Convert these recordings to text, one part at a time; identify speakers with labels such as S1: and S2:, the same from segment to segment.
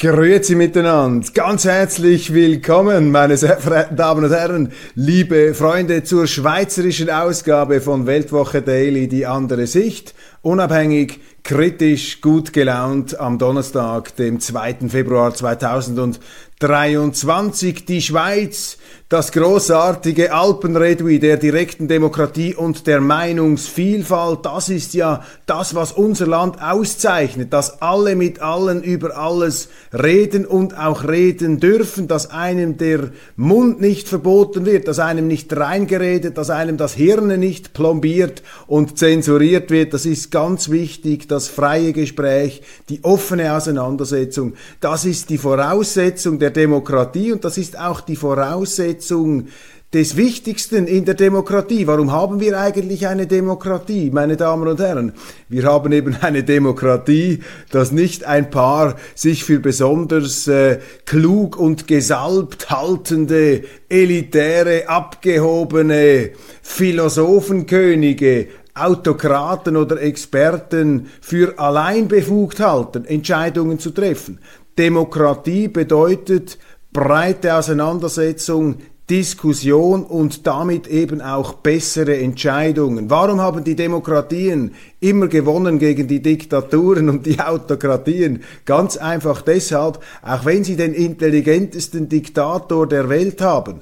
S1: Grüezi miteinander, ganz herzlich willkommen, meine sehr verehrten Damen und Herren, liebe Freunde, zur schweizerischen Ausgabe von Weltwoche Daily, die andere Sicht, unabhängig, kritisch, gut gelaunt am Donnerstag, dem 2. Februar 2023. Die Schweiz, das großartige Alpenredui der direkten Demokratie und der Meinungsvielfalt, das ist ja das, was unser Land auszeichnet, dass alle mit allen über alles reden und auch reden dürfen, dass einem der Mund nicht verboten wird, dass einem nicht reingeredet, dass einem das Hirn nicht plombiert und zensuriert wird. Das ist ganz wichtig, das freie Gespräch, die offene Auseinandersetzung, das ist die Voraussetzung der Demokratie und das ist auch die Voraussetzung des Wichtigsten in der Demokratie. Warum haben wir eigentlich eine Demokratie, meine Damen und Herren? Wir haben eben eine Demokratie, dass nicht ein paar sich für besonders äh, klug und gesalbt haltende, elitäre, abgehobene Philosophenkönige Autokraten oder Experten für allein befugt halten, Entscheidungen zu treffen. Demokratie bedeutet breite Auseinandersetzung, Diskussion und damit eben auch bessere Entscheidungen. Warum haben die Demokratien immer gewonnen gegen die Diktaturen und die Autokratien? Ganz einfach deshalb, auch wenn sie den intelligentesten Diktator der Welt haben,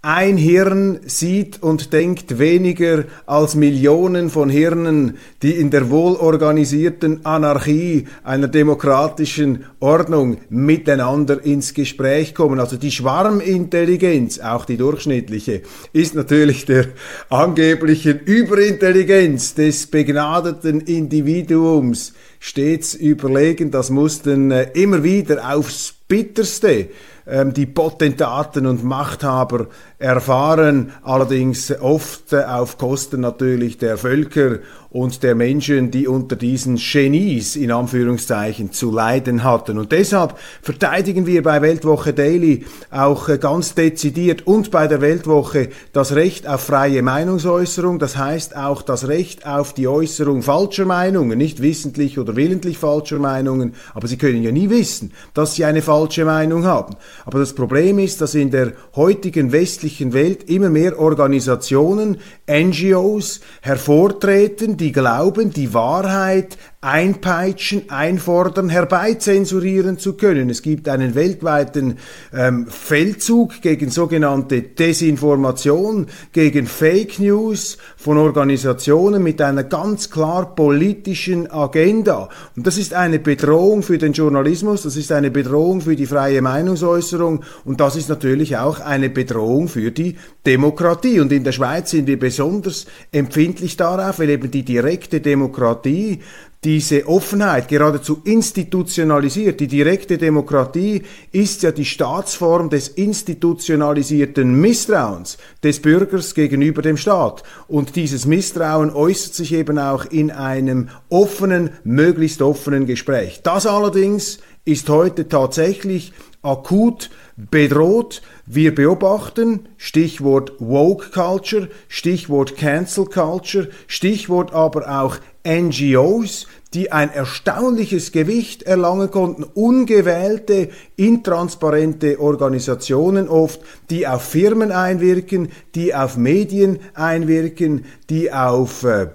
S1: ein Hirn sieht und denkt weniger als Millionen von Hirnen, die in der wohlorganisierten Anarchie einer demokratischen Ordnung miteinander ins Gespräch kommen. Also die Schwarmintelligenz, auch die durchschnittliche, ist natürlich der angeblichen Überintelligenz des begnadeten Individuums stets überlegen. Das mussten äh, immer wieder aufs bitterste ähm, die Potentaten und Machthaber erfahren, allerdings oft auf Kosten natürlich der Völker und der Menschen, die unter diesen Genies in Anführungszeichen zu leiden hatten. Und deshalb verteidigen wir bei Weltwoche Daily auch ganz dezidiert und bei der Weltwoche das Recht auf freie Meinungsäußerung, das heißt auch das Recht auf die Äußerung falscher Meinungen, nicht wissentlich oder willentlich falscher Meinungen, aber Sie können ja nie wissen, dass Sie eine falsche Meinung haben. Aber das Problem ist, dass in der heutigen westlichen Welt immer mehr Organisationen, NGOs hervortreten, die glauben, die Wahrheit einpeitschen, einfordern, herbeizensurieren zu können. Es gibt einen weltweiten ähm, Feldzug gegen sogenannte Desinformation, gegen Fake News von Organisationen mit einer ganz klar politischen Agenda. Und das ist eine Bedrohung für den Journalismus, das ist eine Bedrohung für die freie Meinungsäußerung und das ist natürlich auch eine Bedrohung für die Demokratie. Und in der Schweiz sind wir besonders empfindlich darauf, weil eben die direkte Demokratie diese Offenheit geradezu institutionalisiert. Die direkte Demokratie ist ja die Staatsform des institutionalisierten Misstrauens des Bürgers gegenüber dem Staat. Und dieses Misstrauen äußert sich eben auch in einem offenen, möglichst offenen Gespräch. Das allerdings ist heute tatsächlich akut bedroht. Wir beobachten, Stichwort Woke Culture, Stichwort Cancel Culture, Stichwort aber auch NGOs, die ein erstaunliches Gewicht erlangen konnten, ungewählte, intransparente Organisationen oft, die auf Firmen einwirken, die auf Medien einwirken, die auf äh,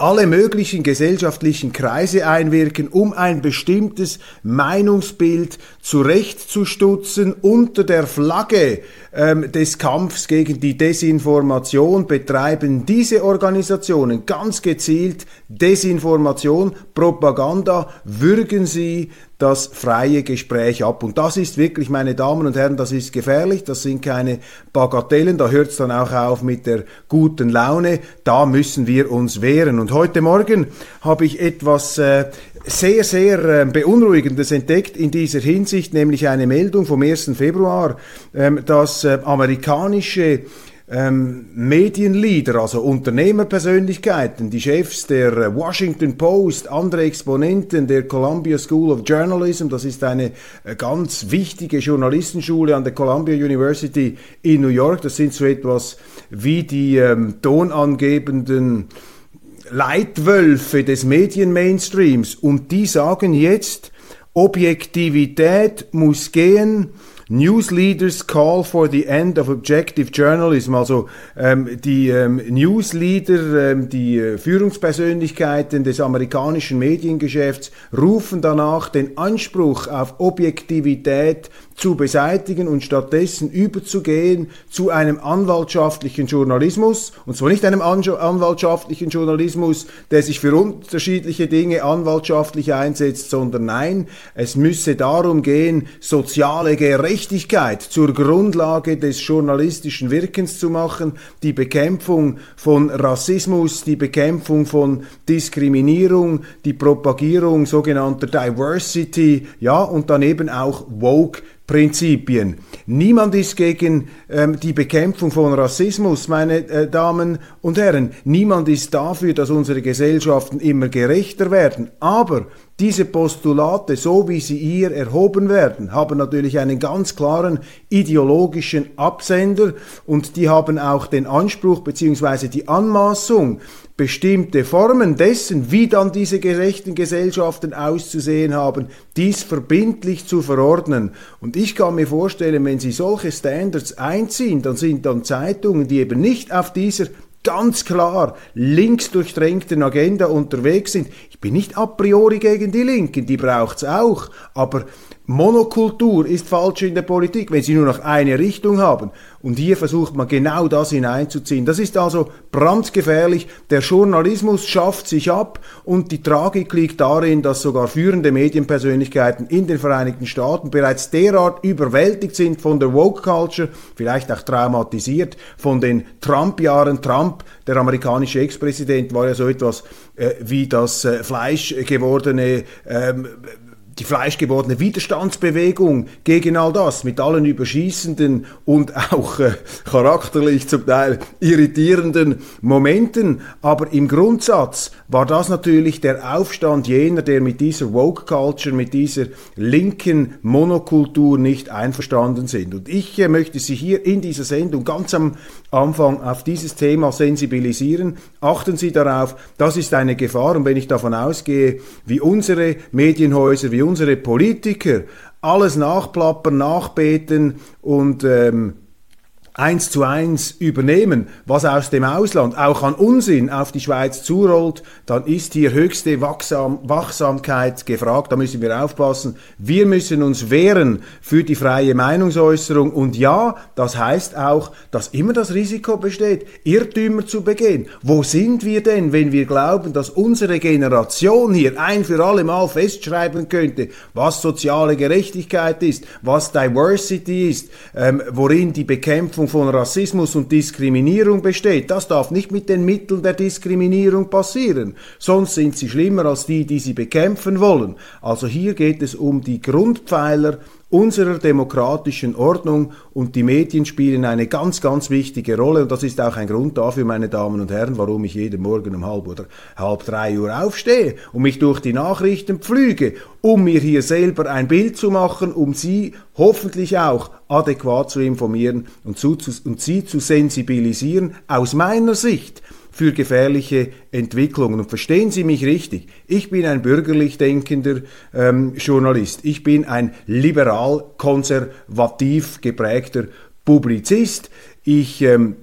S1: alle möglichen gesellschaftlichen Kreise einwirken, um ein bestimmtes Meinungsbild zurechtzustutzen unter der Flagge ähm, des Kampfs gegen die Desinformation betreiben diese Organisationen ganz gezielt Desinformation, Propaganda, würgen sie das freie Gespräch ab. Und das ist wirklich, meine Damen und Herren, das ist gefährlich, das sind keine Bagatellen, da hört es dann auch auf mit der guten Laune, da müssen wir uns wehren. Und heute Morgen habe ich etwas äh, sehr, sehr äh, Beunruhigendes entdeckt in dieser Hinsicht, nämlich eine Meldung vom 1. Februar, ähm, dass äh, amerikanische ähm, Medienleader, also Unternehmerpersönlichkeiten, die Chefs der äh, Washington Post, andere Exponenten der Columbia School of Journalism, das ist eine äh, ganz wichtige Journalistenschule an der Columbia University in New York, das sind so etwas wie die ähm, tonangebenden Leitwölfe des Medienmainstreams. Und die sagen jetzt, Objektivität muss gehen, Newsleaders call for the end of objective journalism. Also ähm, die ähm, Newsleader, ähm, die äh, Führungspersönlichkeiten des amerikanischen Mediengeschäfts rufen danach, den Anspruch auf Objektivität zu beseitigen und stattdessen überzugehen zu einem anwaltschaftlichen Journalismus. Und zwar nicht einem anwaltschaftlichen Journalismus, der sich für unterschiedliche Dinge anwaltschaftlich einsetzt, sondern nein, es müsse darum gehen, soziale Gerechtigkeit zur Grundlage des journalistischen Wirkens zu machen, die Bekämpfung von Rassismus, die Bekämpfung von Diskriminierung, die Propagierung sogenannter Diversity, ja, und dann eben auch Woke Prinzipien. Niemand ist gegen ähm, die Bekämpfung von Rassismus, meine äh, Damen und Herren. Niemand ist dafür, dass unsere Gesellschaften immer gerechter werden. Aber diese Postulate, so wie sie hier erhoben werden, haben natürlich einen ganz klaren ideologischen Absender und die haben auch den Anspruch bzw. die Anmaßung, bestimmte Formen dessen, wie dann diese gerechten Gesellschaften auszusehen haben, dies verbindlich zu verordnen. Und ich kann mir vorstellen, wenn Sie solche Standards einziehen, dann sind dann Zeitungen, die eben nicht auf dieser ganz klar links durchdrängten Agenda unterwegs sind. Ich bin nicht a priori gegen die Linken, die braucht's auch, aber Monokultur ist falsch in der Politik, wenn sie nur noch eine Richtung haben. Und hier versucht man genau das hineinzuziehen. Das ist also brandgefährlich. Der Journalismus schafft sich ab und die Tragik liegt darin, dass sogar führende Medienpersönlichkeiten in den Vereinigten Staaten bereits derart überwältigt sind von der Woke Culture, vielleicht auch traumatisiert von den Trump-Jahren. Trump, der amerikanische Ex-Präsident, war ja so etwas äh, wie das äh, Fleisch gewordene ähm, die fleischgewordene Widerstandsbewegung gegen all das mit allen überschießenden und auch äh, charakterlich zum Teil irritierenden Momenten. Aber im Grundsatz war das natürlich der Aufstand jener, der mit dieser Woke Culture, mit dieser linken Monokultur nicht einverstanden sind. Und ich äh, möchte Sie hier in dieser Sendung ganz am Anfang auf dieses Thema sensibilisieren. Achten Sie darauf, das ist eine Gefahr. Und wenn ich davon ausgehe, wie unsere Medienhäuser, wie unsere Politiker alles nachplappern, nachbeten und ähm, eins zu eins übernehmen, was aus dem Ausland auch an Unsinn auf die Schweiz zurollt, dann ist hier höchste Wachsam Wachsamkeit gefragt. Da müssen wir aufpassen. Wir müssen uns wehren für die freie Meinungsäußerung. Und ja, das heißt auch, dass immer das Risiko besteht, Irrtümer zu begehen. Wo sind wir denn, wenn wir glauben, dass unsere Generation hier ein für alle Mal festschreiben könnte, was soziale Gerechtigkeit ist, was Diversity ist, ähm, worin die Bekämpfung von Rassismus und Diskriminierung besteht, das darf nicht mit den Mitteln der Diskriminierung passieren, sonst sind sie schlimmer als die, die sie bekämpfen wollen. Also hier geht es um die Grundpfeiler unserer demokratischen Ordnung und die Medien spielen eine ganz, ganz wichtige Rolle. Und das ist auch ein Grund dafür, meine Damen und Herren, warum ich jeden Morgen um halb oder halb drei Uhr aufstehe und mich durch die Nachrichten pflüge, um mir hier selber ein Bild zu machen, um Sie hoffentlich auch adäquat zu informieren und, zu, und Sie zu sensibilisieren aus meiner Sicht für gefährliche Entwicklungen. Und verstehen Sie mich richtig, ich bin ein bürgerlich denkender ähm, Journalist, ich bin ein liberal-konservativ geprägter Publizist, ich ähm,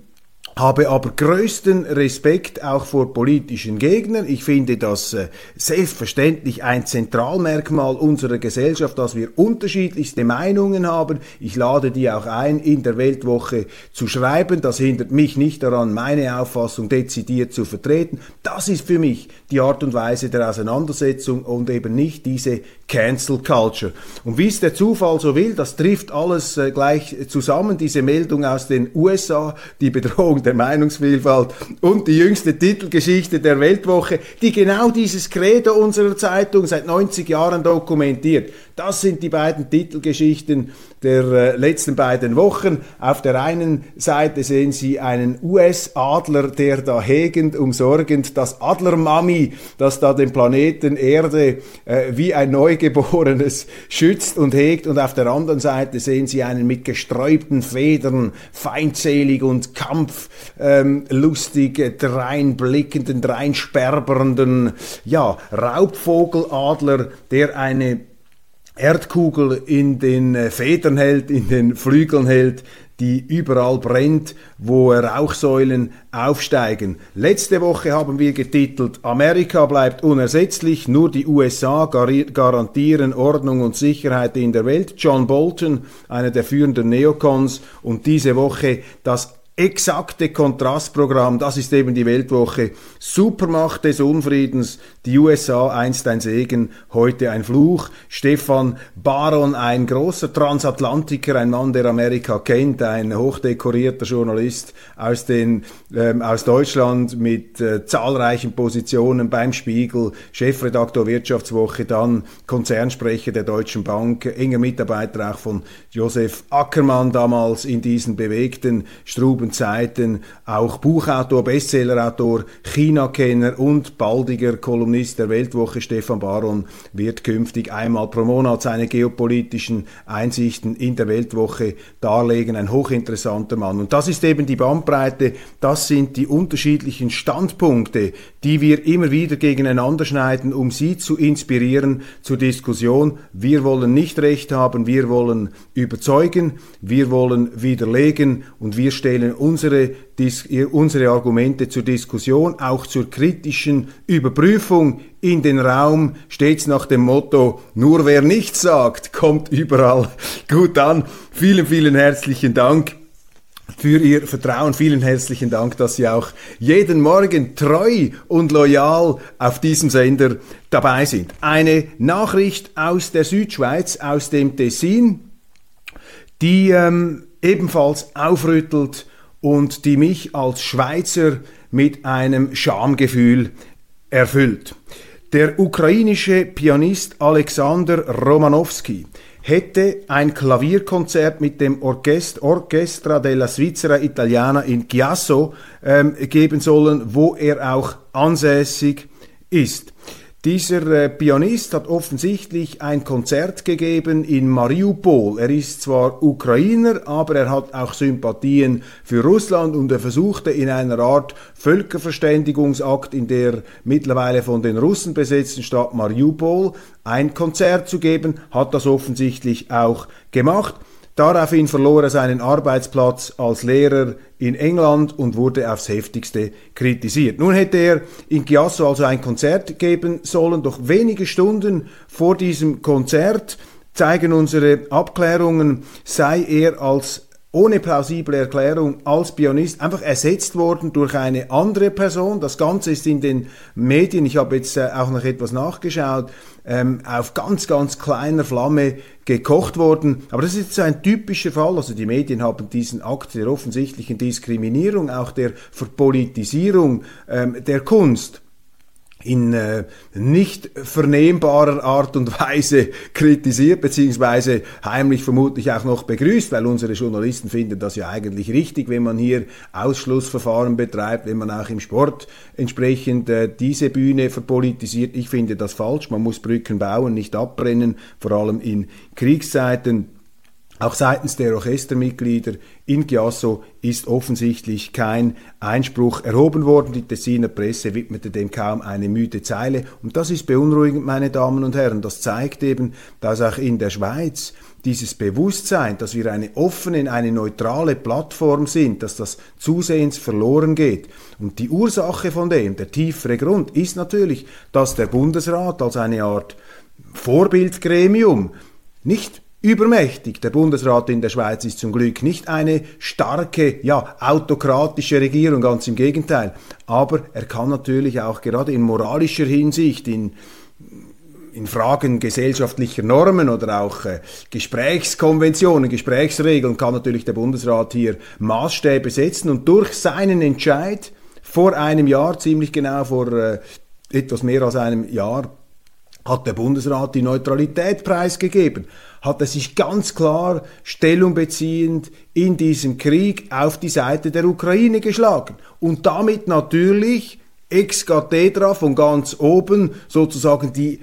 S1: habe aber größten Respekt auch vor politischen Gegnern. Ich finde das äh, selbstverständlich ein Zentralmerkmal unserer Gesellschaft, dass wir unterschiedlichste Meinungen haben. Ich lade die auch ein, in der Weltwoche zu schreiben. Das hindert mich nicht daran, meine Auffassung dezidiert zu vertreten. Das ist für mich die Art und Weise der Auseinandersetzung und eben nicht diese Cancel Culture. Und wie es der Zufall so will, das trifft alles äh, gleich zusammen, diese Meldung aus den USA, die Bedrohung der Meinungsvielfalt und die jüngste Titelgeschichte der Weltwoche, die genau dieses Credo unserer Zeitung seit 90 Jahren dokumentiert. Das sind die beiden Titelgeschichten der äh, letzten beiden Wochen. Auf der einen Seite sehen Sie einen US-Adler, der da hegend, umsorgend das Adlermami, das da den Planeten Erde äh, wie ein Neugeborenes schützt und hegt. Und auf der anderen Seite sehen Sie einen mit gesträubten Federn, feindselig und kampflustig, ähm, dreinblickenden, dreinsperbernden, ja, Raubvogeladler, der eine Erdkugel in den äh, Federn hält, in den Flügeln hält, die überall brennt, wo Rauchsäulen aufsteigen. Letzte Woche haben wir getitelt, Amerika bleibt unersetzlich, nur die USA garantieren Ordnung und Sicherheit in der Welt. John Bolton, einer der führenden Neocons, und diese Woche das exakte Kontrastprogramm, das ist eben die Weltwoche. Supermacht des Unfriedens, die USA einst ein Segen, heute ein Fluch. Stefan Baron, ein großer Transatlantiker, ein Mann, der Amerika kennt, ein hochdekorierter Journalist aus, den, ähm, aus Deutschland mit äh, zahlreichen Positionen beim Spiegel, Chefredaktor Wirtschaftswoche, dann Konzernsprecher der Deutschen Bank, enger Mitarbeiter auch von Josef Ackermann damals in diesen bewegten Struben Zeiten auch Buchautor, Bestsellerautor, China-Kenner und baldiger Kolumnist der Weltwoche Stefan Baron wird künftig einmal pro Monat seine geopolitischen Einsichten in der Weltwoche darlegen. Ein hochinteressanter Mann. Und das ist eben die Bandbreite, das sind die unterschiedlichen Standpunkte, die wir immer wieder gegeneinander schneiden, um sie zu inspirieren zur Diskussion. Wir wollen nicht recht haben, wir wollen überzeugen, wir wollen widerlegen und wir stellen unsere, unsere Argumente zur Diskussion, auch zur kritischen Überprüfung in den Raum, stets nach dem Motto, nur wer nichts sagt, kommt überall gut an. Vielen, vielen herzlichen Dank für Ihr Vertrauen. Vielen herzlichen Dank, dass Sie auch jeden Morgen treu und loyal auf diesem Sender dabei sind. Eine Nachricht aus der Südschweiz, aus dem Tessin, die ähm, ebenfalls aufrüttelt und die mich als Schweizer mit einem Schamgefühl erfüllt. Der ukrainische Pianist Alexander Romanowski hätte ein Klavierkonzert mit dem Orchest Orchestra della Svizzera Italiana in Chiasso ähm, geben sollen, wo er auch ansässig ist. Dieser äh, Pianist hat offensichtlich ein Konzert gegeben in Mariupol. Er ist zwar Ukrainer, aber er hat auch Sympathien für Russland und er versuchte in einer Art Völkerverständigungsakt in der mittlerweile von den Russen besetzten Stadt Mariupol ein Konzert zu geben, hat das offensichtlich auch gemacht. Daraufhin verlor er seinen Arbeitsplatz als Lehrer in England und wurde aufs heftigste kritisiert. Nun hätte er in Chiasso also ein Konzert geben sollen, doch wenige Stunden vor diesem Konzert zeigen unsere Abklärungen, sei er als ohne plausible Erklärung als Pianist einfach ersetzt worden durch eine andere Person. Das Ganze ist in den Medien, ich habe jetzt äh, auch noch etwas nachgeschaut, ähm, auf ganz, ganz kleiner Flamme gekocht worden. Aber das ist ein typischer Fall. Also die Medien haben diesen Akt der offensichtlichen Diskriminierung, auch der Verpolitisierung ähm, der Kunst in äh, nicht vernehmbarer Art und Weise kritisiert, beziehungsweise heimlich vermutlich auch noch begrüßt, weil unsere Journalisten finden das ja eigentlich richtig, wenn man hier Ausschlussverfahren betreibt, wenn man auch im Sport entsprechend äh, diese Bühne verpolitisiert. Ich finde das falsch. Man muss Brücken bauen, nicht abbrennen, vor allem in Kriegszeiten. Auch seitens der Orchestermitglieder in Chiasso ist offensichtlich kein Einspruch erhoben worden. Die Tessiner Presse widmete dem kaum eine müde Zeile. Und das ist beunruhigend, meine Damen und Herren. Das zeigt eben, dass auch in der Schweiz dieses Bewusstsein, dass wir eine offene, eine neutrale Plattform sind, dass das zusehends verloren geht. Und die Ursache von dem, der tiefere Grund, ist natürlich, dass der Bundesrat als eine Art Vorbildgremium nicht übermächtig. Der Bundesrat in der Schweiz ist zum Glück nicht eine starke, ja, autokratische Regierung, ganz im Gegenteil. Aber er kann natürlich auch gerade in moralischer Hinsicht, in in Fragen gesellschaftlicher Normen oder auch äh, Gesprächskonventionen, Gesprächsregeln kann natürlich der Bundesrat hier Maßstäbe setzen und durch seinen Entscheid vor einem Jahr, ziemlich genau vor äh, etwas mehr als einem Jahr, hat der Bundesrat die Neutralität preisgegeben, hat er sich ganz klar Stellung beziehend in diesem Krieg auf die Seite der Ukraine geschlagen. Und damit natürlich ex cathedra von ganz oben sozusagen die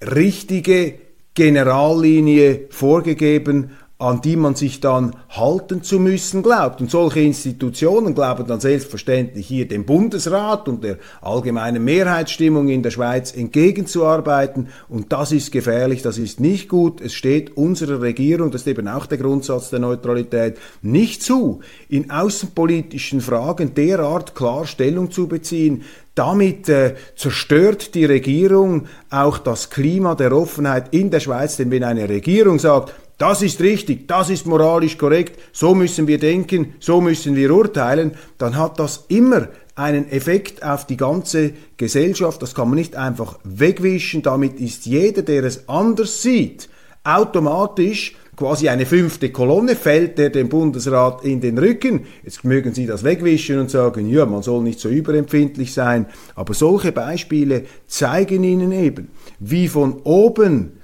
S1: richtige Generallinie vorgegeben, an die man sich dann halten zu müssen glaubt. Und solche Institutionen glauben dann selbstverständlich hier dem Bundesrat und der allgemeinen Mehrheitsstimmung in der Schweiz entgegenzuarbeiten. Und das ist gefährlich, das ist nicht gut. Es steht unserer Regierung, das ist eben auch der Grundsatz der Neutralität, nicht zu, in außenpolitischen Fragen derart klar Stellung zu beziehen, damit äh, zerstört die Regierung auch das Klima der Offenheit in der Schweiz, denn wenn eine Regierung sagt, das ist richtig, das ist moralisch korrekt, so müssen wir denken, so müssen wir urteilen, dann hat das immer einen Effekt auf die ganze Gesellschaft. Das kann man nicht einfach wegwischen. Damit ist jeder, der es anders sieht, automatisch quasi eine fünfte Kolonne, fällt der dem Bundesrat in den Rücken. Jetzt mögen Sie das wegwischen und sagen, ja, man soll nicht so überempfindlich sein. Aber solche Beispiele zeigen Ihnen eben, wie von oben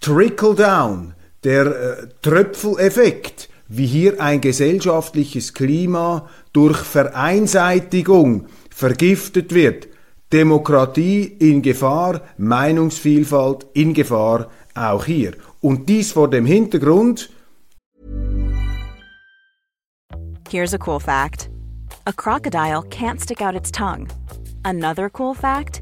S1: Trickle Down der äh, Tröpfeleffekt, wie hier ein gesellschaftliches Klima durch Vereinseitigung vergiftet wird. Demokratie in Gefahr, Meinungsvielfalt in Gefahr, auch hier. Und dies vor dem Hintergrund.
S2: Here's a cool fact: A crocodile can't stick out its tongue. Another cool fact: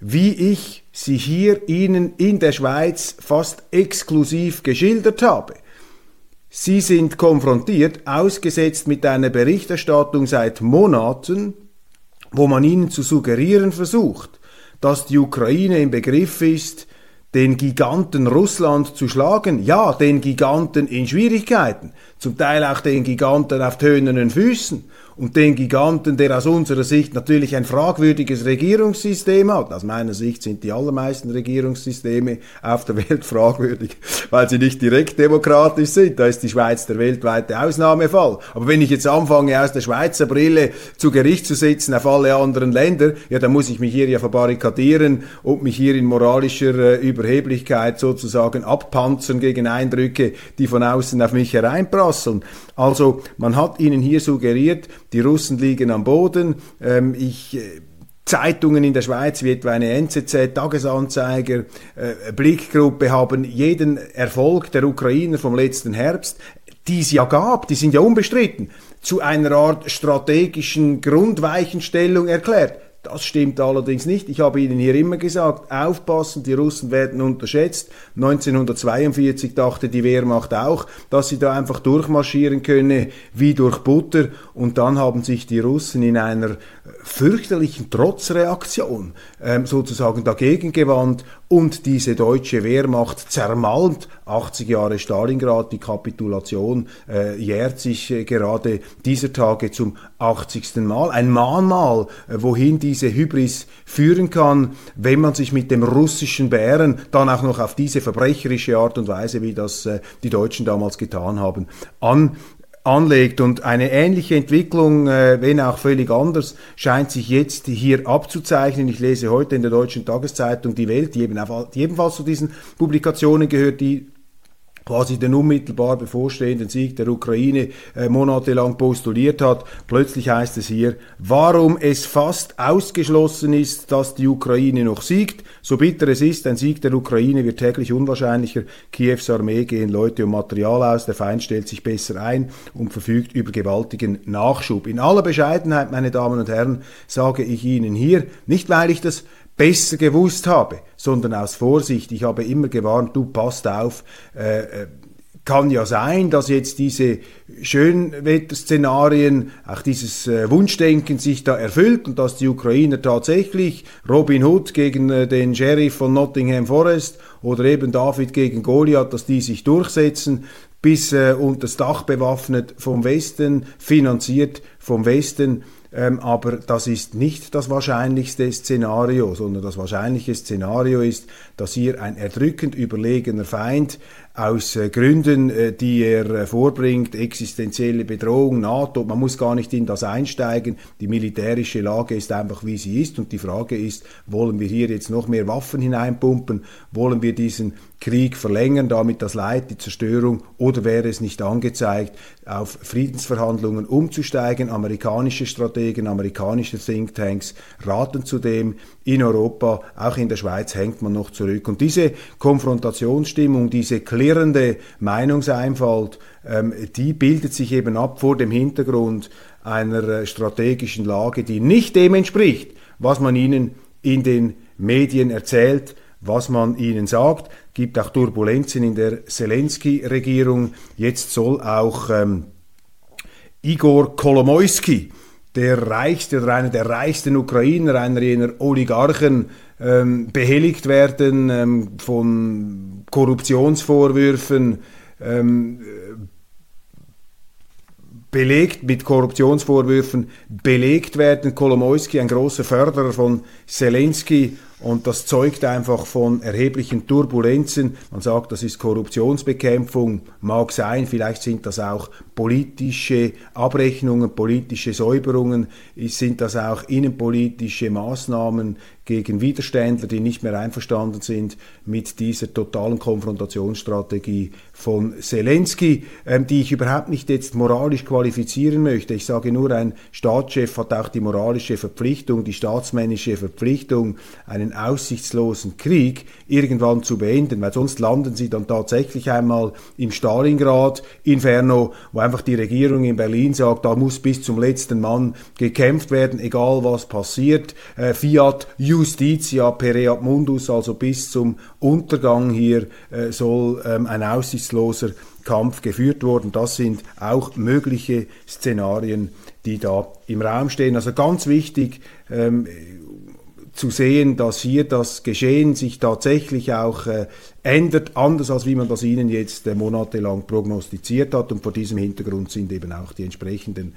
S1: wie ich sie hier Ihnen in der Schweiz fast exklusiv geschildert habe. Sie sind konfrontiert, ausgesetzt mit einer Berichterstattung seit Monaten, wo man Ihnen zu suggerieren versucht, dass die Ukraine im Begriff ist, den Giganten Russland zu schlagen, ja, den Giganten in Schwierigkeiten, zum Teil auch den Giganten auf tönernen Füßen und den Giganten, der aus unserer Sicht natürlich ein fragwürdiges Regierungssystem hat. Aus meiner Sicht sind die allermeisten Regierungssysteme auf der Welt fragwürdig, weil sie nicht direkt demokratisch sind. Da ist die Schweiz der weltweite Ausnahmefall. Aber wenn ich jetzt anfange, aus der Schweizer Brille zu Gericht zu sitzen auf alle anderen Länder, ja, dann muss ich mich hier ja verbarrikadieren und mich hier in moralischer äh, Überheblichkeit sozusagen abpanzern gegen Eindrücke, die von außen auf mich hereinprasseln. Also man hat ihnen hier suggeriert, die Russen liegen am Boden. Ähm, ich äh, Zeitungen in der Schweiz wie etwa eine NZZ, Tagesanzeiger, äh, Blickgruppe haben jeden Erfolg der Ukrainer vom letzten Herbst, die es ja gab, die sind ja unbestritten, zu einer Art strategischen Grundweichenstellung erklärt. Das stimmt allerdings nicht. Ich habe Ihnen hier immer gesagt, aufpassen, die Russen werden unterschätzt. 1942 dachte die Wehrmacht auch, dass sie da einfach durchmarschieren könne wie durch Butter. Und dann haben sich die Russen in einer fürchterlichen Trotzreaktion sozusagen dagegen gewandt und diese deutsche Wehrmacht zermalmt. 80 Jahre Stalingrad, die Kapitulation äh, jährt sich äh, gerade dieser Tage zum 80. Mal. Ein Mahnmal, äh, wohin diese Hybris führen kann, wenn man sich mit dem russischen Bären dann auch noch auf diese verbrecherische Art und Weise, wie das äh, die Deutschen damals getan haben, an anlegt. Und eine ähnliche Entwicklung, äh, wenn auch völlig anders, scheint sich jetzt hier abzuzeichnen. Ich lese heute in der deutschen Tageszeitung Die Welt, die, eben auch, die ebenfalls zu diesen Publikationen gehört, die quasi den unmittelbar bevorstehenden Sieg der Ukraine äh, monatelang postuliert hat. Plötzlich heißt es hier, warum es fast ausgeschlossen ist, dass die Ukraine noch siegt. So bitter es ist, ein Sieg der Ukraine wird täglich unwahrscheinlicher. Kiews Armee gehen Leute und Material aus, der Feind stellt sich besser ein und verfügt über gewaltigen Nachschub. In aller Bescheidenheit, meine Damen und Herren, sage ich Ihnen hier, nicht weil ich das besser gewusst habe, sondern aus Vorsicht. Ich habe immer gewarnt, du passt auf, äh, äh, kann ja sein, dass jetzt diese Schönwetterszenarien, auch dieses äh, Wunschdenken sich da erfüllt und dass die Ukrainer tatsächlich Robin Hood gegen äh, den Sheriff von Nottingham Forest oder eben David gegen Goliath, dass die sich durchsetzen, bis äh, unter das Dach bewaffnet vom Westen, finanziert vom Westen. Ähm, aber das ist nicht das wahrscheinlichste Szenario, sondern das wahrscheinliche Szenario ist, dass hier ein erdrückend überlegener Feind aus äh, Gründen, äh, die er äh, vorbringt, existenzielle Bedrohung, NATO, man muss gar nicht in das einsteigen, die militärische Lage ist einfach wie sie ist und die Frage ist, wollen wir hier jetzt noch mehr Waffen hineinpumpen, wollen wir diesen Krieg verlängern, damit das Leid, die Zerstörung oder wäre es nicht angezeigt, auf Friedensverhandlungen umzusteigen. Amerikanische Strategen, amerikanische Thinktanks raten zudem. In Europa, auch in der Schweiz hängt man noch zurück. Und diese Konfrontationsstimmung, diese klirrende Meinungseinfalt, ähm, die bildet sich eben ab vor dem Hintergrund einer äh, strategischen Lage, die nicht dem entspricht, was man ihnen in den Medien erzählt, was man ihnen sagt. Gibt auch Turbulenzen in der Zelensky-Regierung. Jetzt soll auch ähm, Igor Kolomoisky, der reichste oder einer der reichsten Ukrainer, einer jener Oligarchen, ähm, behelligt werden ähm, von Korruptionsvorwürfen, ähm, belegt mit Korruptionsvorwürfen belegt werden. Kolomoisky, ein großer Förderer von Zelensky, und das zeugt einfach von erheblichen Turbulenzen. Man sagt, das ist Korruptionsbekämpfung, mag sein, vielleicht sind das auch politische Abrechnungen, politische Säuberungen, sind das auch innenpolitische Maßnahmen gegen Widerständler, die nicht mehr einverstanden sind mit dieser totalen Konfrontationsstrategie von Zelensky, ähm, die ich überhaupt nicht jetzt moralisch qualifizieren möchte. Ich sage nur, ein Staatschef hat auch die moralische Verpflichtung, die staatsmännische Verpflichtung, einen aussichtslosen Krieg irgendwann zu beenden, weil sonst landen sie dann tatsächlich einmal im Stalingrad Inferno, wo einfach die Regierung in Berlin sagt, da muss bis zum letzten Mann gekämpft werden, egal was passiert. Äh, Fiat Justitia pereat mundus, also bis zum Untergang hier äh, soll ähm, ein aussichtsloser Kampf geführt worden. Das sind auch mögliche Szenarien, die da im Raum stehen. Also ganz wichtig, ähm, zu sehen, dass hier das Geschehen sich tatsächlich auch äh, ändert, anders als wie man das Ihnen jetzt äh, monatelang prognostiziert hat. Und vor diesem Hintergrund sind eben auch die entsprechenden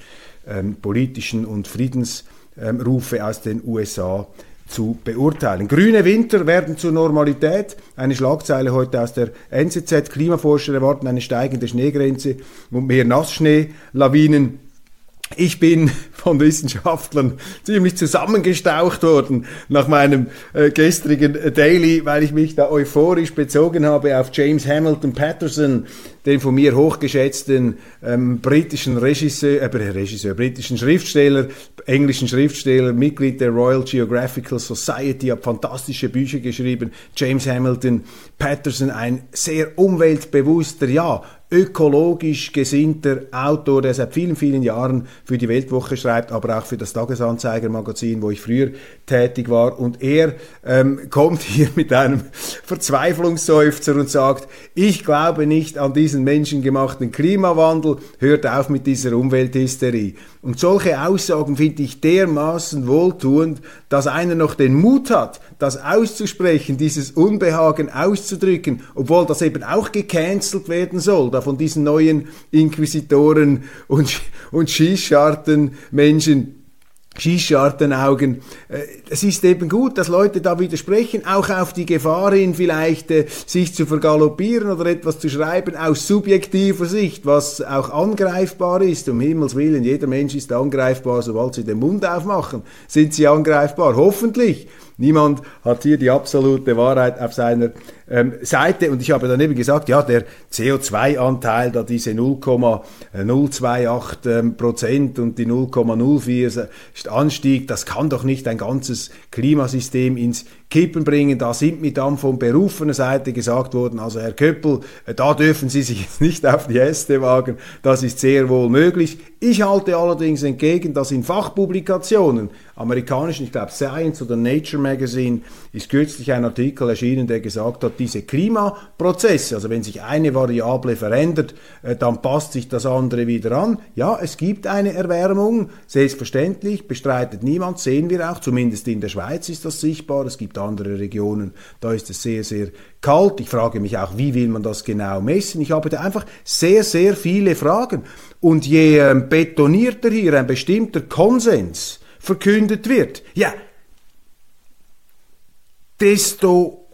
S1: ähm, politischen und Friedensrufe ähm, aus den USA zu beurteilen. Grüne Winter werden zur Normalität. Eine Schlagzeile heute aus der NZZ. Klimaforscher erwarten eine steigende Schneegrenze und mehr Nassschneelawinen. Ich bin von Wissenschaftlern ziemlich zusammengestaucht worden nach meinem äh, gestrigen Daily, weil ich mich da euphorisch bezogen habe auf James Hamilton Patterson, den von mir hochgeschätzten ähm, britischen Regisseur, äh, Regisseur, britischen Schriftsteller, englischen Schriftsteller, Mitglied der Royal Geographical Society, hat fantastische Bücher geschrieben. James Hamilton Patterson, ein sehr umweltbewusster, ja, ökologisch gesinnter Autor, der seit vielen, vielen Jahren für die Weltwoche schreibt, aber auch für das Tagesanzeiger-Magazin, wo ich früher tätig war. Und er ähm, kommt hier mit einem Verzweiflungsseufzer und sagt, ich glaube nicht an diesen menschengemachten Klimawandel, hört auf mit dieser Umwelthysterie. Und solche Aussagen finde ich dermaßen wohltuend, dass einer noch den Mut hat, das auszusprechen, dieses Unbehagen auszudrücken, obwohl das eben auch gecancelt werden soll, da von diesen neuen Inquisitoren und, und Schießscharten Menschen Schießschartenaugen. Äh, es ist eben gut, dass Leute da widersprechen, auch auf die Gefahr hin, vielleicht äh, sich zu vergaloppieren oder etwas zu schreiben aus subjektiver Sicht, was auch angreifbar ist. Um Himmels Willen, jeder Mensch ist angreifbar, sobald sie den Mund aufmachen, sind sie angreifbar. Hoffentlich. Niemand hat hier die absolute Wahrheit auf seiner ähm, Seite. Und ich habe dann eben gesagt, ja, der CO2-Anteil, da diese 0,028 ähm, Prozent und die 0,04 Anstieg, das kann doch nicht ein ganzes Klimasystem ins Kippen bringen. Da sind mir dann von berufener Seite gesagt worden, also Herr Köppel, äh, da dürfen Sie sich jetzt nicht auf die Äste wagen. Das ist sehr wohl möglich. Ich halte allerdings entgegen, dass in Fachpublikationen, amerikanischen, ich glaube Science oder Nature Magazine, ist kürzlich ein Artikel erschienen, der gesagt hat, diese Klimaprozesse, also wenn sich eine Variable verändert, äh, dann passt sich das andere wieder an. Ja, es gibt eine Erwärmung, selbstverständlich, bestreitet niemand, sehen wir auch, zumindest in der Schweiz ist das sichtbar, es gibt andere Regionen, da ist es sehr, sehr kalt. Ich frage mich auch, wie will man das genau messen? Ich habe da einfach sehr, sehr viele Fragen. Und je ähm, betonierter hier ein bestimmter Konsens verkündet wird, ja, desto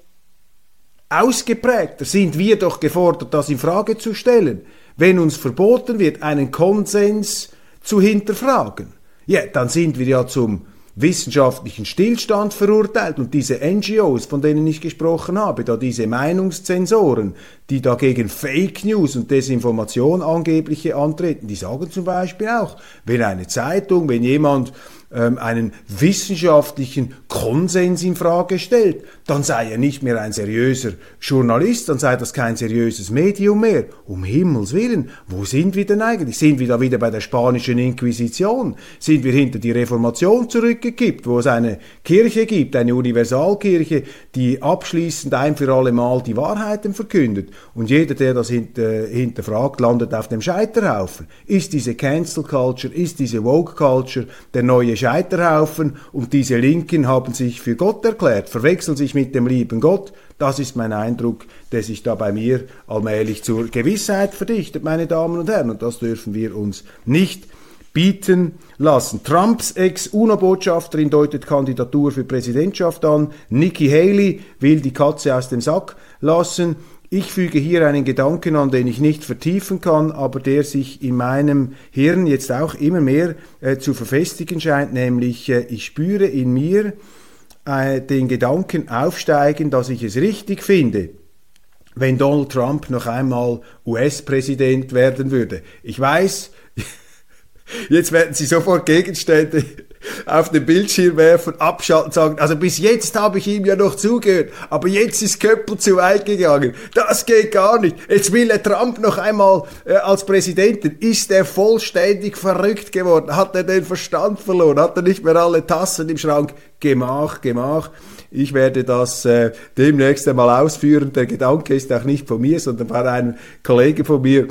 S1: ausgeprägter sind wir doch gefordert, das in Frage zu stellen, wenn uns verboten wird, einen Konsens zu hinterfragen. Ja, dann sind wir ja zum wissenschaftlichen Stillstand verurteilt und diese NGOs, von denen ich gesprochen habe, da diese Meinungszensoren, die dagegen Fake News und Desinformation angebliche antreten, die sagen zum Beispiel auch, wenn eine Zeitung, wenn jemand einen wissenschaftlichen Konsens in Frage stellt, dann sei er nicht mehr ein seriöser Journalist, dann sei das kein seriöses Medium mehr. Um Himmels Willen, wo sind wir denn eigentlich? Sind wir da wieder bei der spanischen Inquisition? Sind wir hinter die Reformation zurückgekippt, wo es eine Kirche gibt, eine Universalkirche, die abschließend ein für alle Mal die Wahrheiten verkündet? Und jeder, der das hinter, hinterfragt, landet auf dem Scheiterhaufen. Ist diese Cancel Culture, ist diese Woke Culture der neue Scheiterhaufen und diese Linken haben sich für Gott erklärt, verwechseln sich mit dem lieben Gott. Das ist mein Eindruck, der sich da bei mir allmählich zur Gewissheit verdichtet, meine Damen und Herren. Und das dürfen wir uns nicht bieten lassen. Trumps Ex-UNO-Botschafterin deutet Kandidatur für Präsidentschaft an. Nikki Haley will die Katze aus dem Sack lassen. Ich füge hier einen Gedanken an, den ich nicht vertiefen kann, aber der sich in meinem Hirn jetzt auch immer mehr äh, zu verfestigen scheint, nämlich äh, ich spüre in mir den Gedanken aufsteigen, dass ich es richtig finde, wenn Donald Trump noch einmal US-Präsident werden würde. Ich weiß, jetzt werden Sie sofort Gegenstände auf den Bildschirm werfen, abschalten, sagen, also bis jetzt habe ich ihm ja noch zugehört, aber jetzt ist Köppel zu weit gegangen. Das geht gar nicht. Jetzt will er Trump noch einmal äh, als Präsidenten. Ist er vollständig verrückt geworden? Hat er den Verstand verloren? Hat er nicht mehr alle Tassen im Schrank? Gemach, gemach. Ich werde das äh, demnächst einmal ausführen. Der Gedanke ist auch nicht von mir, sondern von einem Kollegen von mir,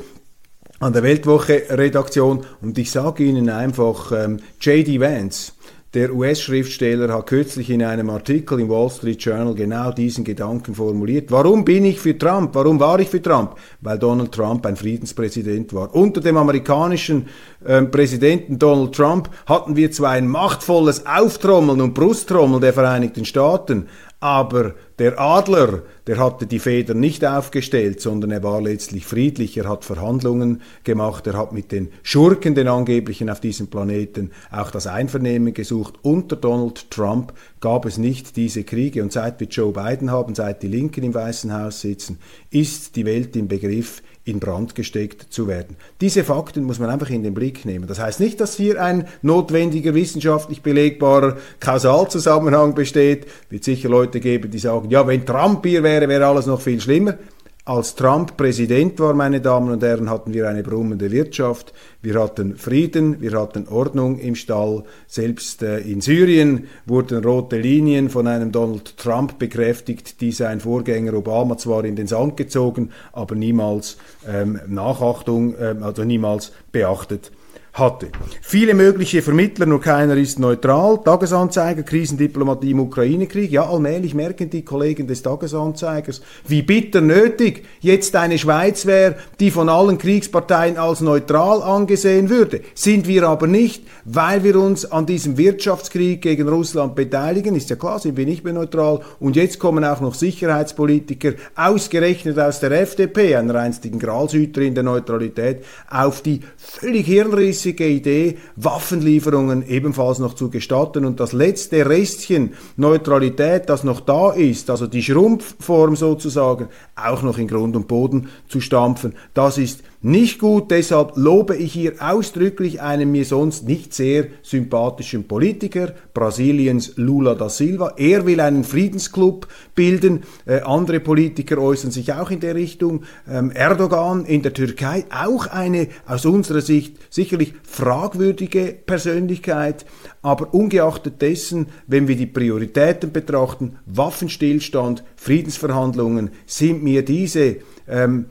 S1: an der Weltwoche-Redaktion und ich sage Ihnen einfach, ähm, J.D. Vance, der US-Schriftsteller hat kürzlich in einem Artikel im Wall Street Journal genau diesen Gedanken formuliert. Warum bin ich für Trump? Warum war ich für Trump? Weil Donald Trump ein Friedenspräsident war. Unter dem amerikanischen äh, Präsidenten Donald Trump hatten wir zwar ein machtvolles Auftrommeln und Brusttrommeln der Vereinigten Staaten, aber der Adler, der hatte die Federn nicht aufgestellt, sondern er war letztlich friedlich, er hat Verhandlungen gemacht, er hat mit den Schurken, den angeblichen auf diesem Planeten, auch das Einvernehmen gesucht. Unter Donald Trump gab es nicht diese Kriege. Und seit wir Joe Biden haben, seit die Linken im Weißen Haus sitzen, ist die Welt im Begriff, in Brand gesteckt zu werden. Diese Fakten muss man einfach in den Blick nehmen. Das heißt nicht, dass hier ein notwendiger wissenschaftlich belegbarer Kausalzusammenhang besteht. Wird sicher Leute geben, die sagen, ja, wenn Trump hier wäre, wäre alles noch viel schlimmer. Als Trump Präsident war, meine Damen und Herren, hatten wir eine brummende Wirtschaft, wir hatten Frieden, wir hatten Ordnung im Stall. Selbst äh, in Syrien wurden rote Linien von einem Donald Trump bekräftigt, die sein Vorgänger Obama zwar in den Sand gezogen, aber niemals ähm, Nachachtung, ähm, also niemals beachtet hatte. Viele mögliche Vermittler, nur keiner ist neutral. Tagesanzeiger, Krisendiplomatie im Ukraine-Krieg. Ja, allmählich merken die Kollegen des Tagesanzeigers, wie bitter nötig jetzt eine Schweiz wäre, die von allen Kriegsparteien als neutral angesehen würde. Sind wir aber nicht, weil wir uns an diesem Wirtschaftskrieg gegen Russland beteiligen. Ist ja klar, sind wir nicht mehr neutral. Und jetzt kommen auch noch Sicherheitspolitiker, ausgerechnet aus der FDP, einer einstigen Gralshüterin der Neutralität, auf die völlig hirnrissige Idee, Waffenlieferungen ebenfalls noch zu gestatten und das letzte Restchen Neutralität, das noch da ist, also die Schrumpfform sozusagen, auch noch in Grund und Boden zu stampfen. Das ist nicht gut, deshalb lobe ich hier ausdrücklich einen mir sonst nicht sehr sympathischen Politiker, Brasiliens Lula da Silva. Er will einen Friedensclub bilden. Äh, andere Politiker äußern sich auch in der Richtung. Ähm, Erdogan in der Türkei, auch eine aus unserer Sicht sicherlich fragwürdige Persönlichkeit. Aber ungeachtet dessen, wenn wir die Prioritäten betrachten, Waffenstillstand, Friedensverhandlungen, sind mir diese ähm,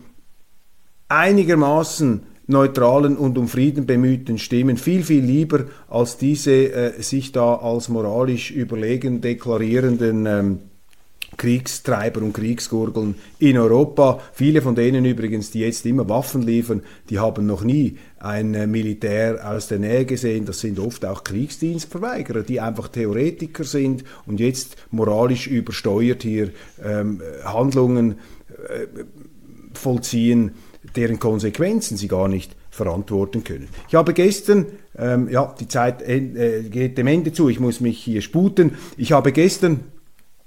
S1: einigermaßen neutralen und um Frieden bemühten Stimmen viel, viel lieber als diese äh, sich da als moralisch überlegen deklarierenden ähm, Kriegstreiber und Kriegsgurgeln in Europa. Viele von denen übrigens, die jetzt immer Waffen liefern, die haben noch nie ein äh, Militär aus der Nähe gesehen. Das sind oft auch Kriegsdienstverweigerer, die einfach Theoretiker sind und jetzt moralisch übersteuert hier ähm, Handlungen äh, vollziehen, deren Konsequenzen sie gar nicht verantworten können. Ich habe gestern, ähm, ja, die Zeit äh, geht dem Ende zu, ich muss mich hier sputen, ich habe gestern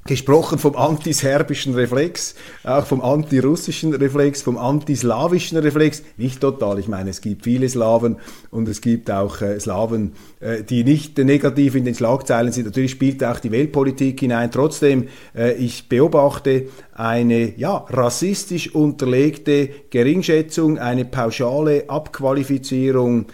S1: gesprochen vom antiserbischen Reflex, auch vom antirussischen Reflex, vom antislawischen Reflex. Nicht total, ich meine, es gibt viele Slawen und es gibt auch äh, Slawen, äh, die nicht negativ in den Schlagzeilen sind. Natürlich spielt auch die Weltpolitik hinein. Trotzdem, äh, ich beobachte eine ja, rassistisch unterlegte Geringschätzung, eine pauschale Abqualifizierung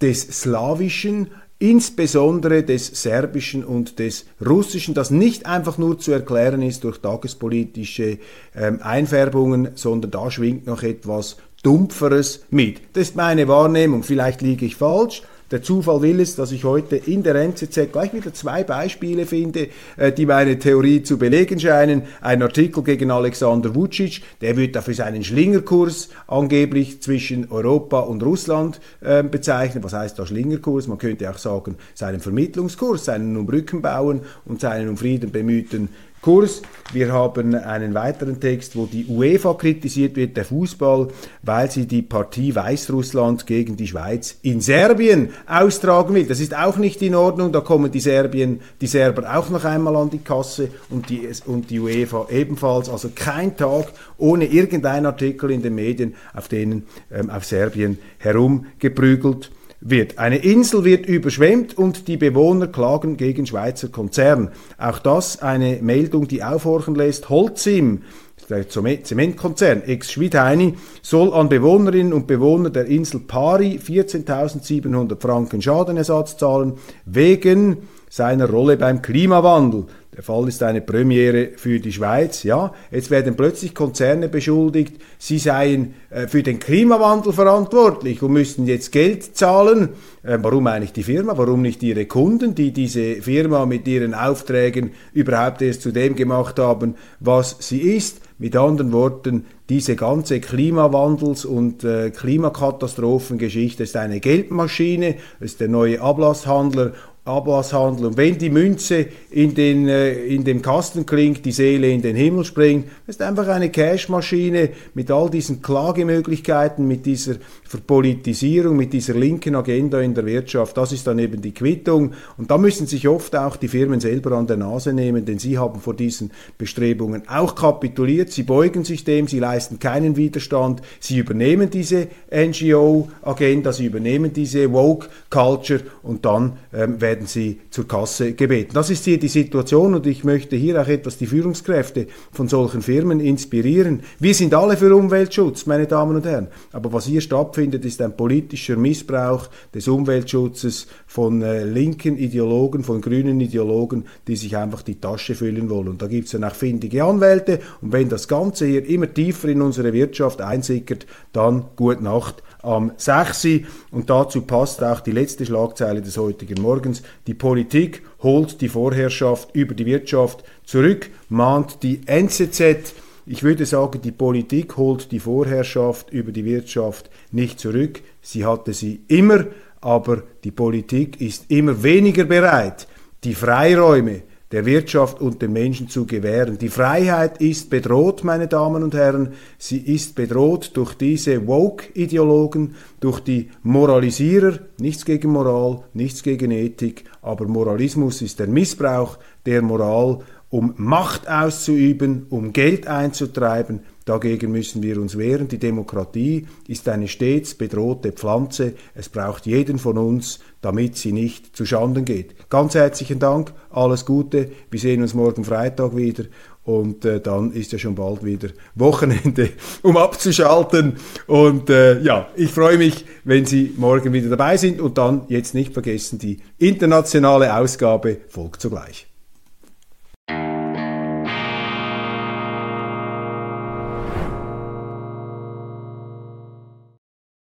S1: des Slawischen insbesondere des Serbischen und des Russischen, das nicht einfach nur zu erklären ist durch tagespolitische ähm, Einfärbungen, sondern da schwingt noch etwas Dumpferes mit. Das ist meine Wahrnehmung. Vielleicht liege ich falsch, der Zufall will es, dass ich heute in der NZZ gleich wieder zwei Beispiele finde, äh, die meine Theorie zu belegen scheinen. Ein Artikel gegen Alexander Vucic, der wird dafür seinen Schlingerkurs angeblich zwischen Europa und Russland äh, bezeichnen. Was heißt da Schlingerkurs? Man könnte auch sagen, seinen Vermittlungskurs, seinen um Brücken bauen und seinen um Frieden bemühten Kurs. Wir haben einen weiteren Text, wo die UEFA kritisiert wird, der Fußball, weil sie die Partie Weißrussland gegen die Schweiz in Serbien austragen will. Das ist auch nicht in Ordnung. Da kommen die Serbien, die Serber auch noch einmal an die Kasse und die, und die UEFA ebenfalls. Also kein Tag ohne irgendein Artikel in den Medien, auf denen ähm, auf Serbien herumgeprügelt wird. Eine Insel wird überschwemmt und die Bewohner klagen gegen Schweizer Konzern. Auch das eine Meldung, die aufhorchen lässt. Holcim, der Zementkonzern ex-Schwidheini, soll an Bewohnerinnen und Bewohner der Insel Pari 14.700 Franken Schadenersatz zahlen wegen seiner Rolle beim Klimawandel. Der Fall ist eine Premiere für die Schweiz. Ja, jetzt werden plötzlich Konzerne beschuldigt, sie seien äh, für den Klimawandel verantwortlich und müssten jetzt Geld zahlen. Äh, warum eigentlich die Firma? Warum nicht ihre Kunden, die diese Firma mit ihren Aufträgen überhaupt erst zu dem gemacht haben, was sie ist? Mit anderen Worten, diese ganze Klimawandels- und äh, Klimakatastrophengeschichte ist eine Geldmaschine, ist der neue Ablasshandler Ablasshandel. Und wenn die Münze in, den, äh, in dem Kasten klingt, die Seele in den Himmel springt, ist einfach eine Cashmaschine mit all diesen Klagemöglichkeiten, mit dieser Verpolitisierung, mit dieser linken Agenda in der Wirtschaft. Das ist dann eben die Quittung. Und da müssen sich oft auch die Firmen selber an der Nase nehmen, denn sie haben vor diesen Bestrebungen auch kapituliert. Sie beugen sich dem, sie leisten keinen Widerstand. Sie übernehmen diese NGO-Agenda, sie übernehmen diese Woke-Culture und dann ähm, werden werden sie zur Kasse gebeten. Das ist hier die Situation und ich möchte hier auch etwas die Führungskräfte von solchen Firmen inspirieren. Wir sind alle für Umweltschutz, meine Damen und Herren, aber was hier stattfindet, ist ein politischer Missbrauch des Umweltschutzes von äh, linken Ideologen, von grünen Ideologen, die sich einfach die Tasche füllen wollen. Und da gibt es dann auch findige Anwälte und wenn das Ganze hier immer tiefer in unsere Wirtschaft einsickert, dann gut Nacht am 6. Und dazu passt auch die letzte Schlagzeile des heutigen Morgens. Die Politik holt die Vorherrschaft über die Wirtschaft zurück, mahnt die NZZ. Ich würde sagen, die Politik holt die Vorherrschaft über die Wirtschaft nicht zurück. Sie hatte sie immer, aber die Politik ist immer weniger bereit, die Freiräume, der Wirtschaft und den Menschen zu gewähren. Die Freiheit ist bedroht, meine Damen und Herren. Sie ist bedroht durch diese Woke-Ideologen, durch die Moralisierer. Nichts gegen Moral, nichts gegen Ethik, aber Moralismus ist der Missbrauch der Moral, um Macht auszuüben, um Geld einzutreiben, Dagegen müssen wir uns wehren. Die Demokratie ist eine stets bedrohte Pflanze. Es braucht jeden von uns, damit sie nicht zu Schanden geht. Ganz herzlichen Dank, alles Gute. Wir sehen uns morgen Freitag wieder und äh, dann ist ja schon bald wieder Wochenende, um abzuschalten. Und äh, ja, ich freue mich, wenn Sie morgen wieder dabei sind und dann jetzt nicht vergessen, die internationale Ausgabe folgt sogleich.